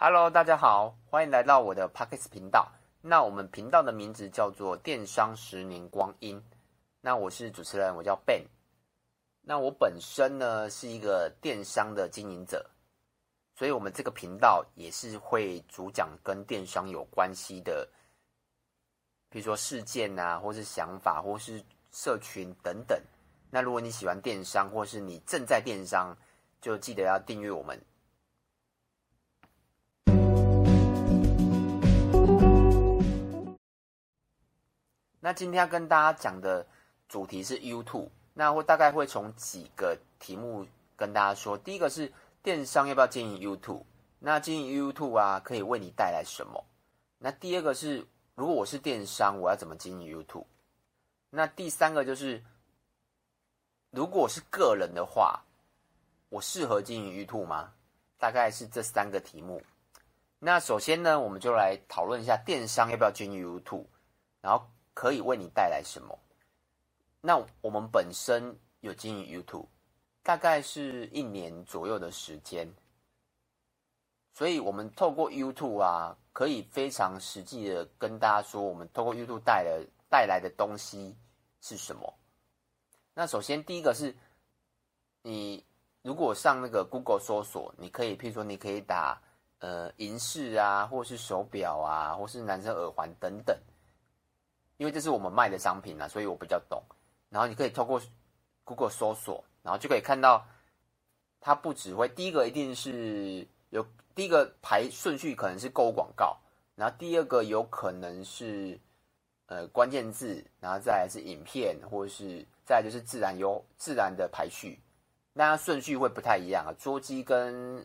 Hello，大家好，欢迎来到我的 Pockets 频道。那我们频道的名字叫做“电商十年光阴”。那我是主持人，我叫 Ben。那我本身呢是一个电商的经营者，所以我们这个频道也是会主讲跟电商有关系的，比如说事件啊，或是想法，或是社群等等。那如果你喜欢电商，或是你正在电商，就记得要订阅我们。那今天要跟大家讲的主题是 YouTube，那我大概会从几个题目跟大家说。第一个是电商要不要经营 YouTube？那经营 YouTube 啊，可以为你带来什么？那第二个是，如果我是电商，我要怎么经营 YouTube？那第三个就是，如果我是个人的话，我适合经营 YouTube 吗？大概是这三个题目。那首先呢，我们就来讨论一下电商要不要经营 YouTube，然后。可以为你带来什么？那我们本身有经营 YouTube，大概是一年左右的时间，所以我们透过 YouTube 啊，可以非常实际的跟大家说，我们透过 YouTube 带来带来的东西是什么。那首先第一个是，你如果上那个 Google 搜索，你可以，譬如说，你可以打呃银饰啊，或是手表啊，或是男生耳环等等。因为这是我们卖的商品啊，所以我比较懂。然后你可以透过 Google 搜索，然后就可以看到，它不只会第一个一定是有第一个排顺序可能是购物广告，然后第二个有可能是呃关键字，然后再来是影片，或者是再来就是自然有自然的排序，那顺序会不太一样啊。桌机跟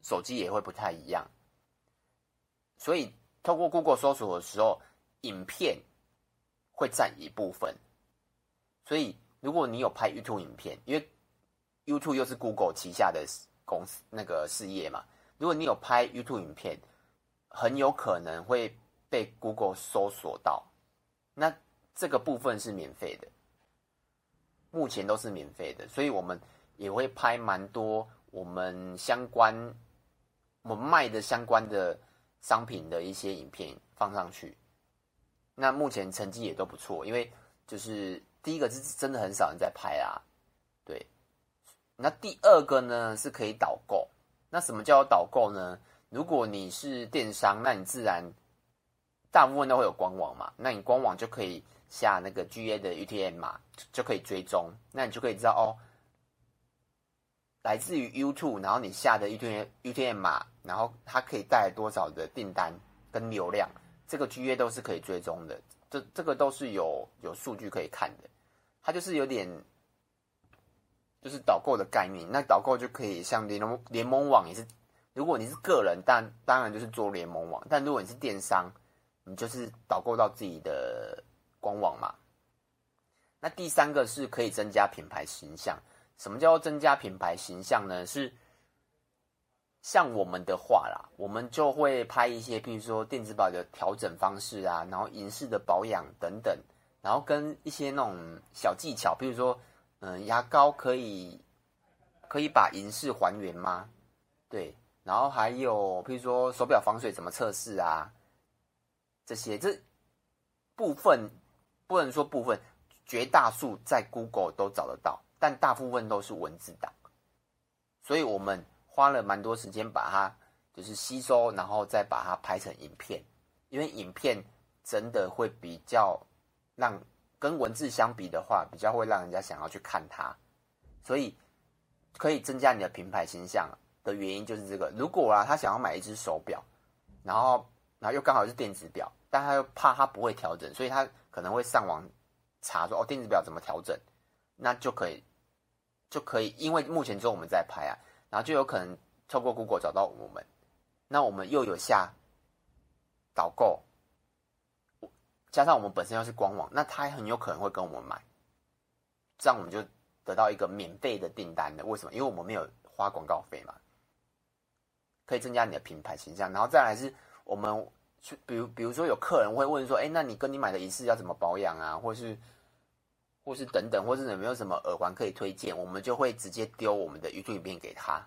手机也会不太一样，所以透过 Google 搜索的时候。影片会占一部分，所以如果你有拍 YouTube 影片，因为 YouTube 又是 Google 旗下的公司那个事业嘛，如果你有拍 YouTube 影片，很有可能会被 Google 搜索到，那这个部分是免费的，目前都是免费的，所以我们也会拍蛮多我们相关我们卖的相关的商品的一些影片放上去。那目前成绩也都不错，因为就是第一个是真的很少人在拍啊，对。那第二个呢是可以导购。那什么叫导购呢？如果你是电商，那你自然大部分都会有官网嘛，那你官网就可以下那个 GA 的 UTM 码，就可以追踪，那你就可以知道哦，来自于 YouTube，然后你下的 UTM UTM 码，然后它可以带来多少的订单跟流量。这个 GA 都是可以追踪的，这这个都是有有数据可以看的。它就是有点，就是导购的概念。那导购就可以像联盟联盟网也是，如果你是个人，但当然就是做联盟网。但如果你是电商，你就是导购到自己的官网嘛。那第三个是可以增加品牌形象。什么叫做增加品牌形象呢？是。像我们的话啦，我们就会拍一些，譬如说电子表的调整方式啊，然后银饰的保养等等，然后跟一些那种小技巧，譬如说，嗯，牙膏可以可以把银饰还原吗？对，然后还有譬如说手表防水怎么测试啊？这些这部分不能说部分，绝大数在 Google 都找得到，但大部分都是文字档，所以我们。花了蛮多时间把它就是吸收，然后再把它拍成影片，因为影片真的会比较让跟文字相比的话，比较会让人家想要去看它，所以可以增加你的品牌形象的原因就是这个。如果啊，他想要买一只手表，然后然后又刚好是电子表，但他又怕他不会调整，所以他可能会上网查说哦，电子表怎么调整，那就可以就可以，因为目前只有我们在拍啊。然后就有可能透过 Google 找到我们，那我们又有下导购，加上我们本身又是官网，那他很有可能会跟我们买，这样我们就得到一个免费的订单的。为什么？因为我们没有花广告费嘛，可以增加你的品牌形象。然后再来是我们去，比如比如说有客人会问说，哎，那你跟你买的仪饰要怎么保养啊？或是？或是等等，或是有没有什么耳环可以推荐？我们就会直接丢我们的 YouTube 影片给他，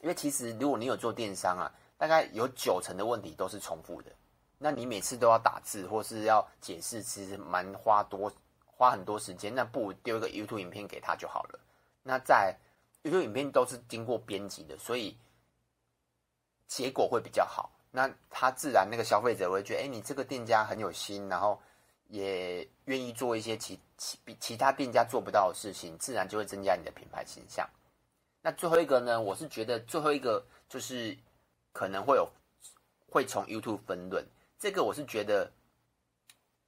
因为其实如果你有做电商啊，大概有九成的问题都是重复的。那你每次都要打字或是要解释，其实蛮花多花很多时间。那不如丢一个 YouTube 影片给他就好了。那在 YouTube 影片都是经过编辑的，所以结果会比较好。那他自然那个消费者会觉得，哎，你这个店家很有心，然后也愿意做一些其其比其他店家做不到的事情，自然就会增加你的品牌形象。那最后一个呢，我是觉得最后一个就是可能会有会从 YouTube 分论，这个我是觉得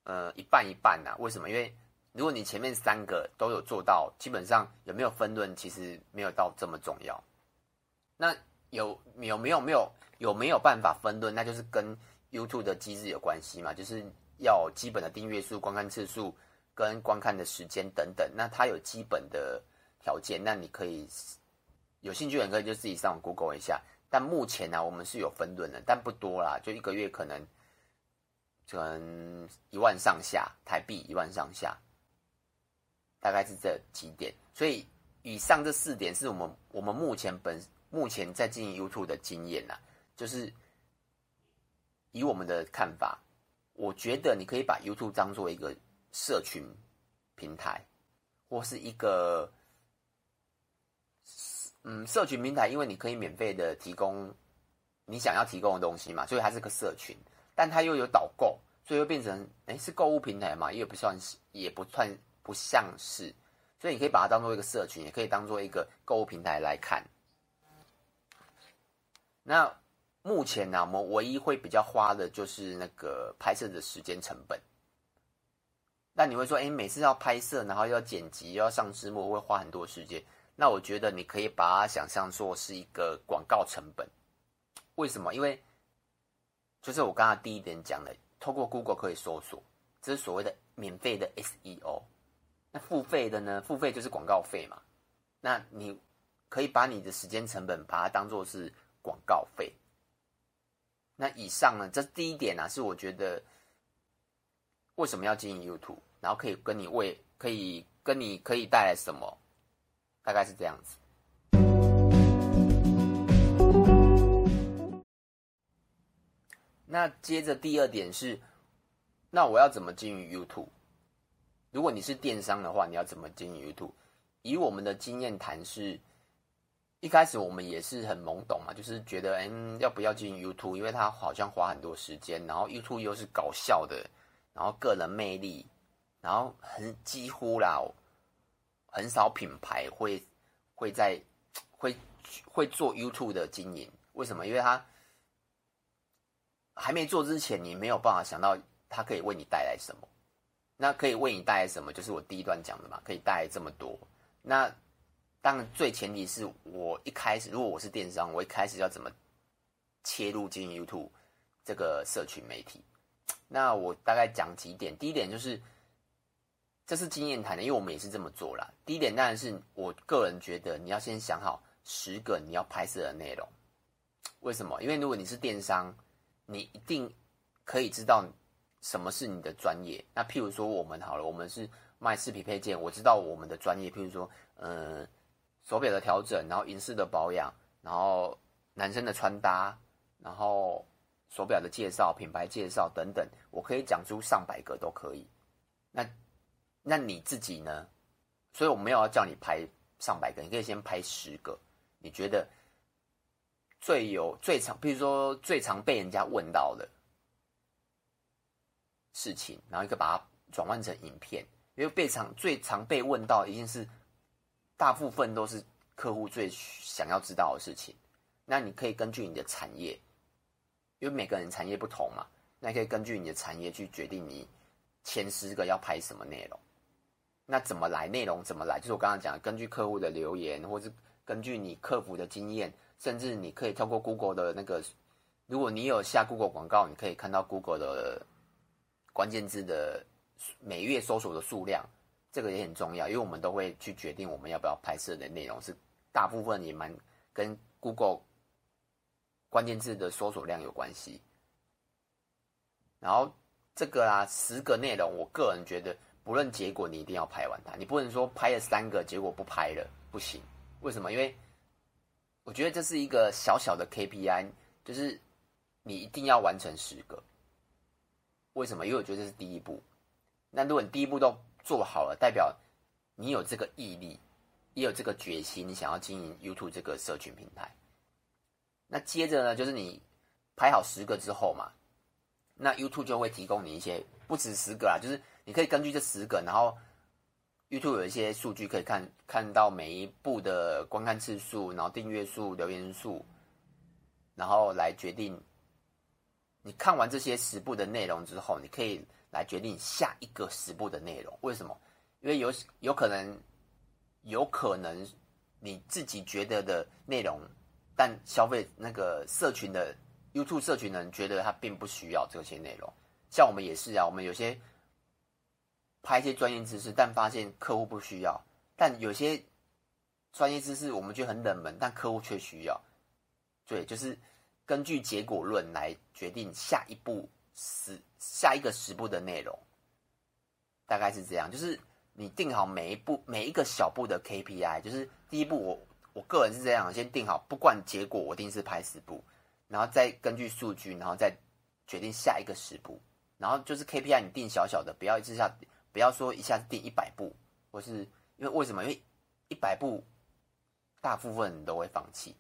呃一半一半呐。为什么？因为如果你前面三个都有做到，基本上有没有分论其实没有到这么重要。那有有没有没有？有没有办法分论？那就是跟 YouTube 的机制有关系嘛，就是要基本的订阅数、观看次数跟观看的时间等等。那它有基本的条件，那你可以有兴趣的人可以就自己上网 Google 一下。但目前呢、我们是有分润的，但不多啦，就一个月可能可能一万上下台币，一万上下，大概是这几点。所以以上这四点是我们我们目前本目前在经营 YouTube 的经验呐。就是以我们的看法，我觉得你可以把 YouTube 当做一个社群平台，或是一个嗯社群平台，因为你可以免费的提供你想要提供的东西嘛，所以它是个社群，但它又有导购，所以又变成哎是购物平台嘛，也不算是，也不算不像是，所以你可以把它当做一个社群，也可以当做一个购物平台来看，那。目前呢、啊，我们唯一会比较花的就是那个拍摄的时间成本。那你会说，哎，每次要拍摄，然后要剪辑，要上字幕，会花很多时间。那我觉得你可以把它想象作是一个广告成本。为什么？因为就是我刚刚第一点讲的，透过 Google 可以搜索，这是所谓的免费的 SEO。那付费的呢？付费就是广告费嘛。那你可以把你的时间成本把它当做是广告费。那以上呢，这第一点呢、啊，是我觉得为什么要经营 YouTube，然后可以跟你为可以跟你可以带来什么，大概是这样子。那接着第二点是，那我要怎么经营 YouTube？如果你是电商的话，你要怎么经营 YouTube？以我们的经验谈是。一开始我们也是很懵懂嘛，就是觉得，嗯，要不要进 YouTube？因为它好像花很多时间，然后 YouTube 又是搞笑的，然后个人魅力，然后很几乎啦，很少品牌会会在会会做 YouTube 的经营。为什么？因为它还没做之前，你没有办法想到它可以为你带来什么。那可以为你带来什么？就是我第一段讲的嘛，可以带来这么多。那当然，最前提是我一开始，如果我是电商，我一开始要怎么切入经营 YouTube 这个社群媒体？那我大概讲几点。第一点就是，这是经验谈的，因为我们也是这么做啦。第一点当然是我个人觉得，你要先想好十个你要拍摄的内容。为什么？因为如果你是电商，你一定可以知道什么是你的专业。那譬如说我们好了，我们是卖饰品配件，我知道我们的专业。譬如说，嗯、呃。手表的调整，然后银饰的保养，然后男生的穿搭，然后手表的介绍、品牌介绍等等，我可以讲出上百个都可以。那那你自己呢？所以我没有要叫你拍上百个，你可以先拍十个。你觉得最有最常，比如说最常被人家问到的事情，然后一个把它转换成影片，因为被常最常被问到一定是。大部分都是客户最想要知道的事情，那你可以根据你的产业，因为每个人产业不同嘛，那可以根据你的产业去决定你前十个要拍什么内容。那怎么来？内容怎么来？就是我刚刚讲的，根据客户的留言，或是根据你客服的经验，甚至你可以透过 Google 的那个，如果你有下 Google 广告，你可以看到 Google 的关键字的每月搜索的数量。这个也很重要，因为我们都会去决定我们要不要拍摄的内容，是大部分也蛮跟 Google 关键字的搜索量有关系。然后这个啊，十个内容，我个人觉得，不论结果，你一定要拍完它。你不能说拍了三个，结果不拍了，不行。为什么？因为我觉得这是一个小小的 KPI，就是你一定要完成十个。为什么？因为我觉得这是第一步。那如果你第一步都做好了，代表你有这个毅力，也有这个决心，你想要经营 YouTube 这个社群平台。那接着呢，就是你拍好十个之后嘛，那 YouTube 就会提供你一些不止十个啦，就是你可以根据这十个，然后。YouTube 有一些数据可以看，看到每一部的观看次数，然后订阅数、留言数，然后来决定。你看完这些十部的内容之后，你可以来决定下一个十步的内容。为什么？因为有有可能，有可能你自己觉得的内容，但消费那个社群的 YouTube 社群的人觉得他并不需要这些内容。像我们也是啊，我们有些。拍一些专业知识，但发现客户不需要；但有些专业知识我们觉得很冷门，但客户却需要。对，就是根据结果论来决定下一步十下一个十步的内容，大概是这样。就是你定好每一步每一个小步的 KPI，就是第一步我我个人是这样，先定好，不管结果我定是拍十步，然后再根据数据，然后再决定下一个十步。然后就是 KPI 你定小小的，不要一下。不要说一下子定一百步，或是因为为什么？因为一百步，大部分人都会放弃。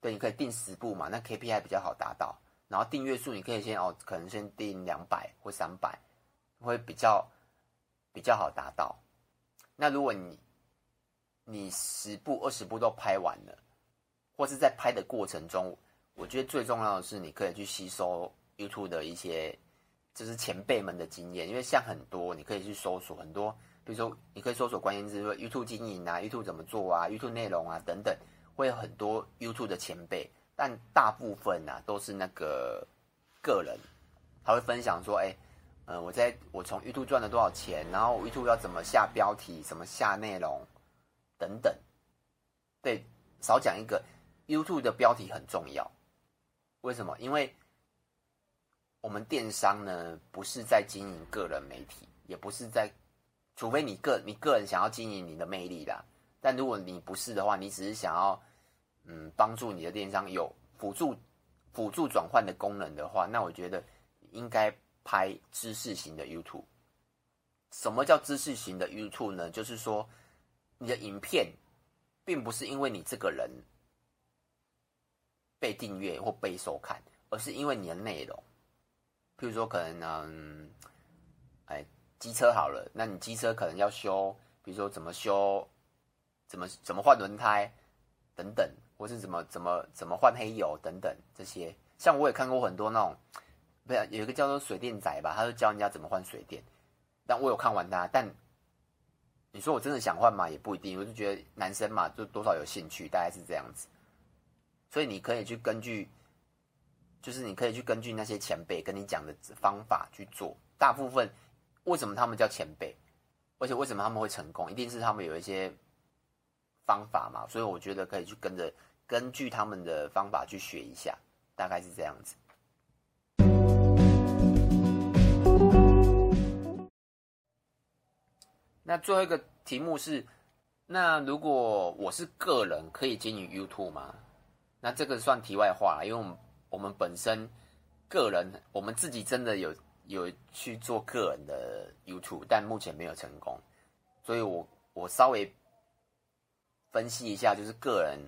对，你可以定十步嘛，那 KPI 比较好达到。然后订阅数你可以先哦，可能先订两百或三百，会比较比较好达到。那如果你你十步二十步都拍完了，或是在拍的过程中，我觉得最重要的是你可以去吸收 YouTube 的一些。就是前辈们的经验，因为像很多你可以去搜索很多，比如说你可以搜索关键字，说 YouTube 经营啊，YouTube 怎么做啊，YouTube 内容啊等等，会有很多 YouTube 的前辈，但大部分啊都是那个个人，他会分享说，哎，嗯，我在我从 YouTube 赚了多少钱，然后 YouTube 要怎么下标题，怎么下内容等等，对，少讲一个，YouTube 的标题很重要，为什么？因为我们电商呢，不是在经营个人媒体，也不是在，除非你个你个人想要经营你的魅力啦。但如果你不是的话，你只是想要，嗯，帮助你的电商有辅助辅助转换的功能的话，那我觉得应该拍知识型的 YouTube。什么叫知识型的 YouTube 呢？就是说，你的影片并不是因为你这个人被订阅或被收看，而是因为你的内容。譬如说，可能嗯，哎，机车好了，那你机车可能要修，比如说怎么修，怎么怎么换轮胎等等，或是怎么怎么怎么换黑油等等这些。像我也看过很多那种，不是有一个叫做水电仔吧，他就教人家怎么换水电。但我有看完他，但你说我真的想换吗？也不一定。我就觉得男生嘛，就多少有兴趣，大概是这样子。所以你可以去根据。就是你可以去根据那些前辈跟你讲的方法去做。大部分为什么他们叫前辈，而且为什么他们会成功，一定是他们有一些方法嘛。所以我觉得可以去跟着根据他们的方法去学一下，大概是这样子。那最后一个题目是：那如果我是个人，可以经营 YouTube 吗？那这个算题外话，因为我们。我们本身个人，我们自己真的有有去做个人的 YouTube，但目前没有成功，所以我我稍微分析一下，就是个人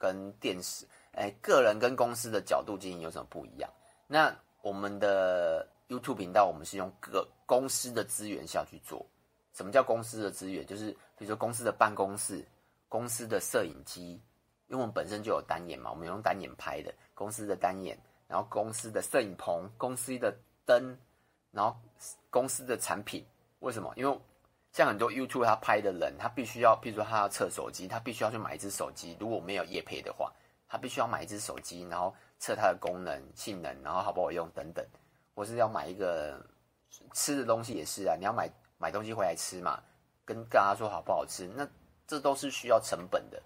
跟电视，哎，个人跟公司的角度经营有什么不一样？那我们的 YouTube 频道，我们是用个公司的资源下去做。什么叫公司的资源？就是比如说公司的办公室、公司的摄影机。因为我们本身就有单眼嘛，我们用单眼拍的公司的单眼，然后公司的摄影棚、公司的灯，然后公司的产品。为什么？因为像很多 YouTube 他拍的人，他必须要，譬如说他要测手机，他必须要去买一支手机。如果没有业配的话，他必须要买一支手机，然后测它的功能、性能，然后好不好用等等。或是要买一个吃的东西也是啊，你要买买东西回来吃嘛，跟大家说好不好吃，那这都是需要成本的。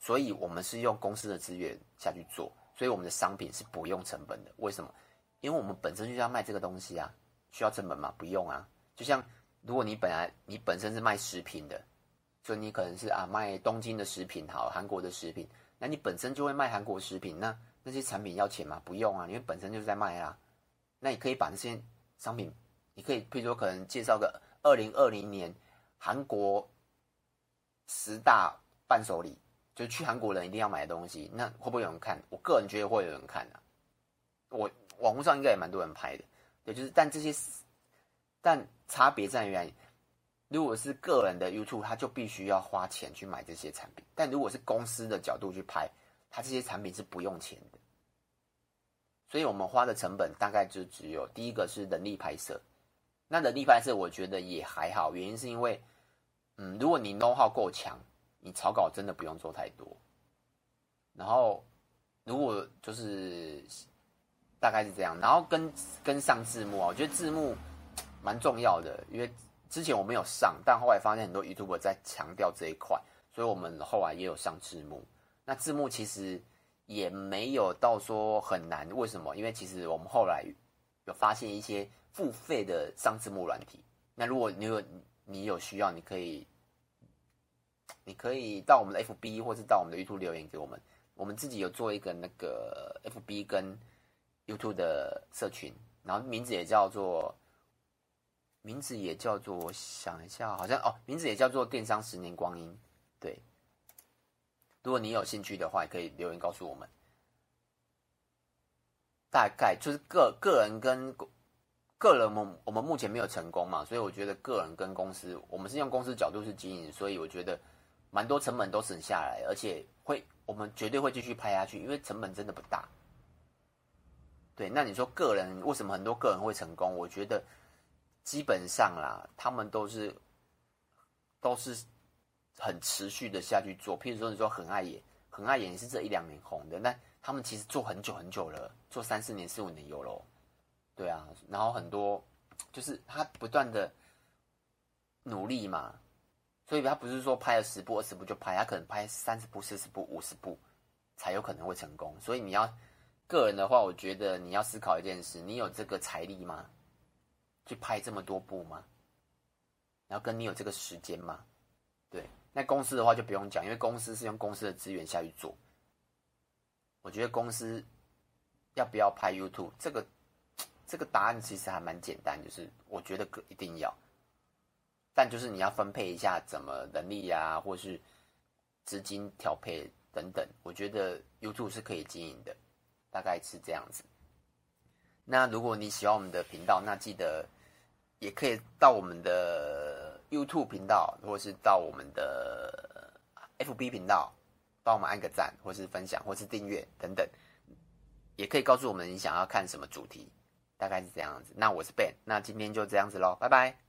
所以，我们是用公司的资源下去做，所以我们的商品是不用成本的。为什么？因为我们本身就是要卖这个东西啊，需要成本吗？不用啊。就像如果你本来你本身是卖食品的，所以你可能是啊卖东京的食品，好，韩国的食品，那你本身就会卖韩国食品，那那些产品要钱吗？不用啊，因为本身就是在卖啊。那你可以把那些商品，你可以譬如说可能介绍个二零二零年韩国十大伴手礼，就去韩国人一定要买的东西，那会不会有人看？我个人觉得会有人看啊。我网络上应该也蛮多人拍的，对，就是但这些，但差别在于，如果是个人的 YouTube，他就必须要花钱去买这些产品；但如果是公司的角度去拍，他这些产品是不用钱的。所以我们花的成本大概就只有第一个是人力拍摄，那人力拍摄我觉得也还好，原因是因为，嗯，如果你 know how 够强，你草稿真的不用做太多。然后如果就是大概是这样，然后跟跟上字幕啊，我觉得字幕蛮重要的，因为之前我没有上，但后来发现很多 YouTube 在强调这一块，所以我们后来也有上字幕。那字幕其实。也没有到说很难，为什么？因为其实我们后来有发现一些付费的上字幕软体。那如果你有你有需要，你可以你可以到我们的 FB 或是到我们的 YouTube 留言给我们。我们自己有做一个那个 FB 跟 YouTube 的社群，然后名字也叫做名字也叫做我想一下，好像哦，名字也叫做电商十年光阴，对。如果你有兴趣的话，也可以留言告诉我们。大概就是个个人跟个人，我们我们目前没有成功嘛，所以我觉得个人跟公司，我们是用公司角度去经营，所以我觉得蛮多成本都省下来，而且会我们绝对会继续拍下去，因为成本真的不大。对，那你说个人为什么很多个人会成功？我觉得基本上啦，他们都是都是。很持续的下去做，譬如说你说很爱演，很爱演是这一两年红的，那他们其实做很久很久了，做三四年、四五年有咯。对啊，然后很多就是他不断的努力嘛，所以他不是说拍了十部、二十部就拍，他可能拍三十部、四十部、五十部才有可能会成功。所以你要个人的话，我觉得你要思考一件事：你有这个财力吗？去拍这么多部吗？然后跟你有这个时间吗？对。那公司的话就不用讲，因为公司是用公司的资源下去做。我觉得公司要不要拍 YouTube，这个这个答案其实还蛮简单，就是我觉得一定要，但就是你要分配一下怎么能力呀、或是资金调配等等。我觉得 YouTube 是可以经营的，大概是这样子。那如果你喜欢我们的频道，那记得也可以到我们的。YouTube 频道，或是到我们的 FB 频道，帮我们按个赞，或是分享，或是订阅等等，也可以告诉我们你想要看什么主题，大概是这样子。那我是 Ben，那今天就这样子喽，拜拜。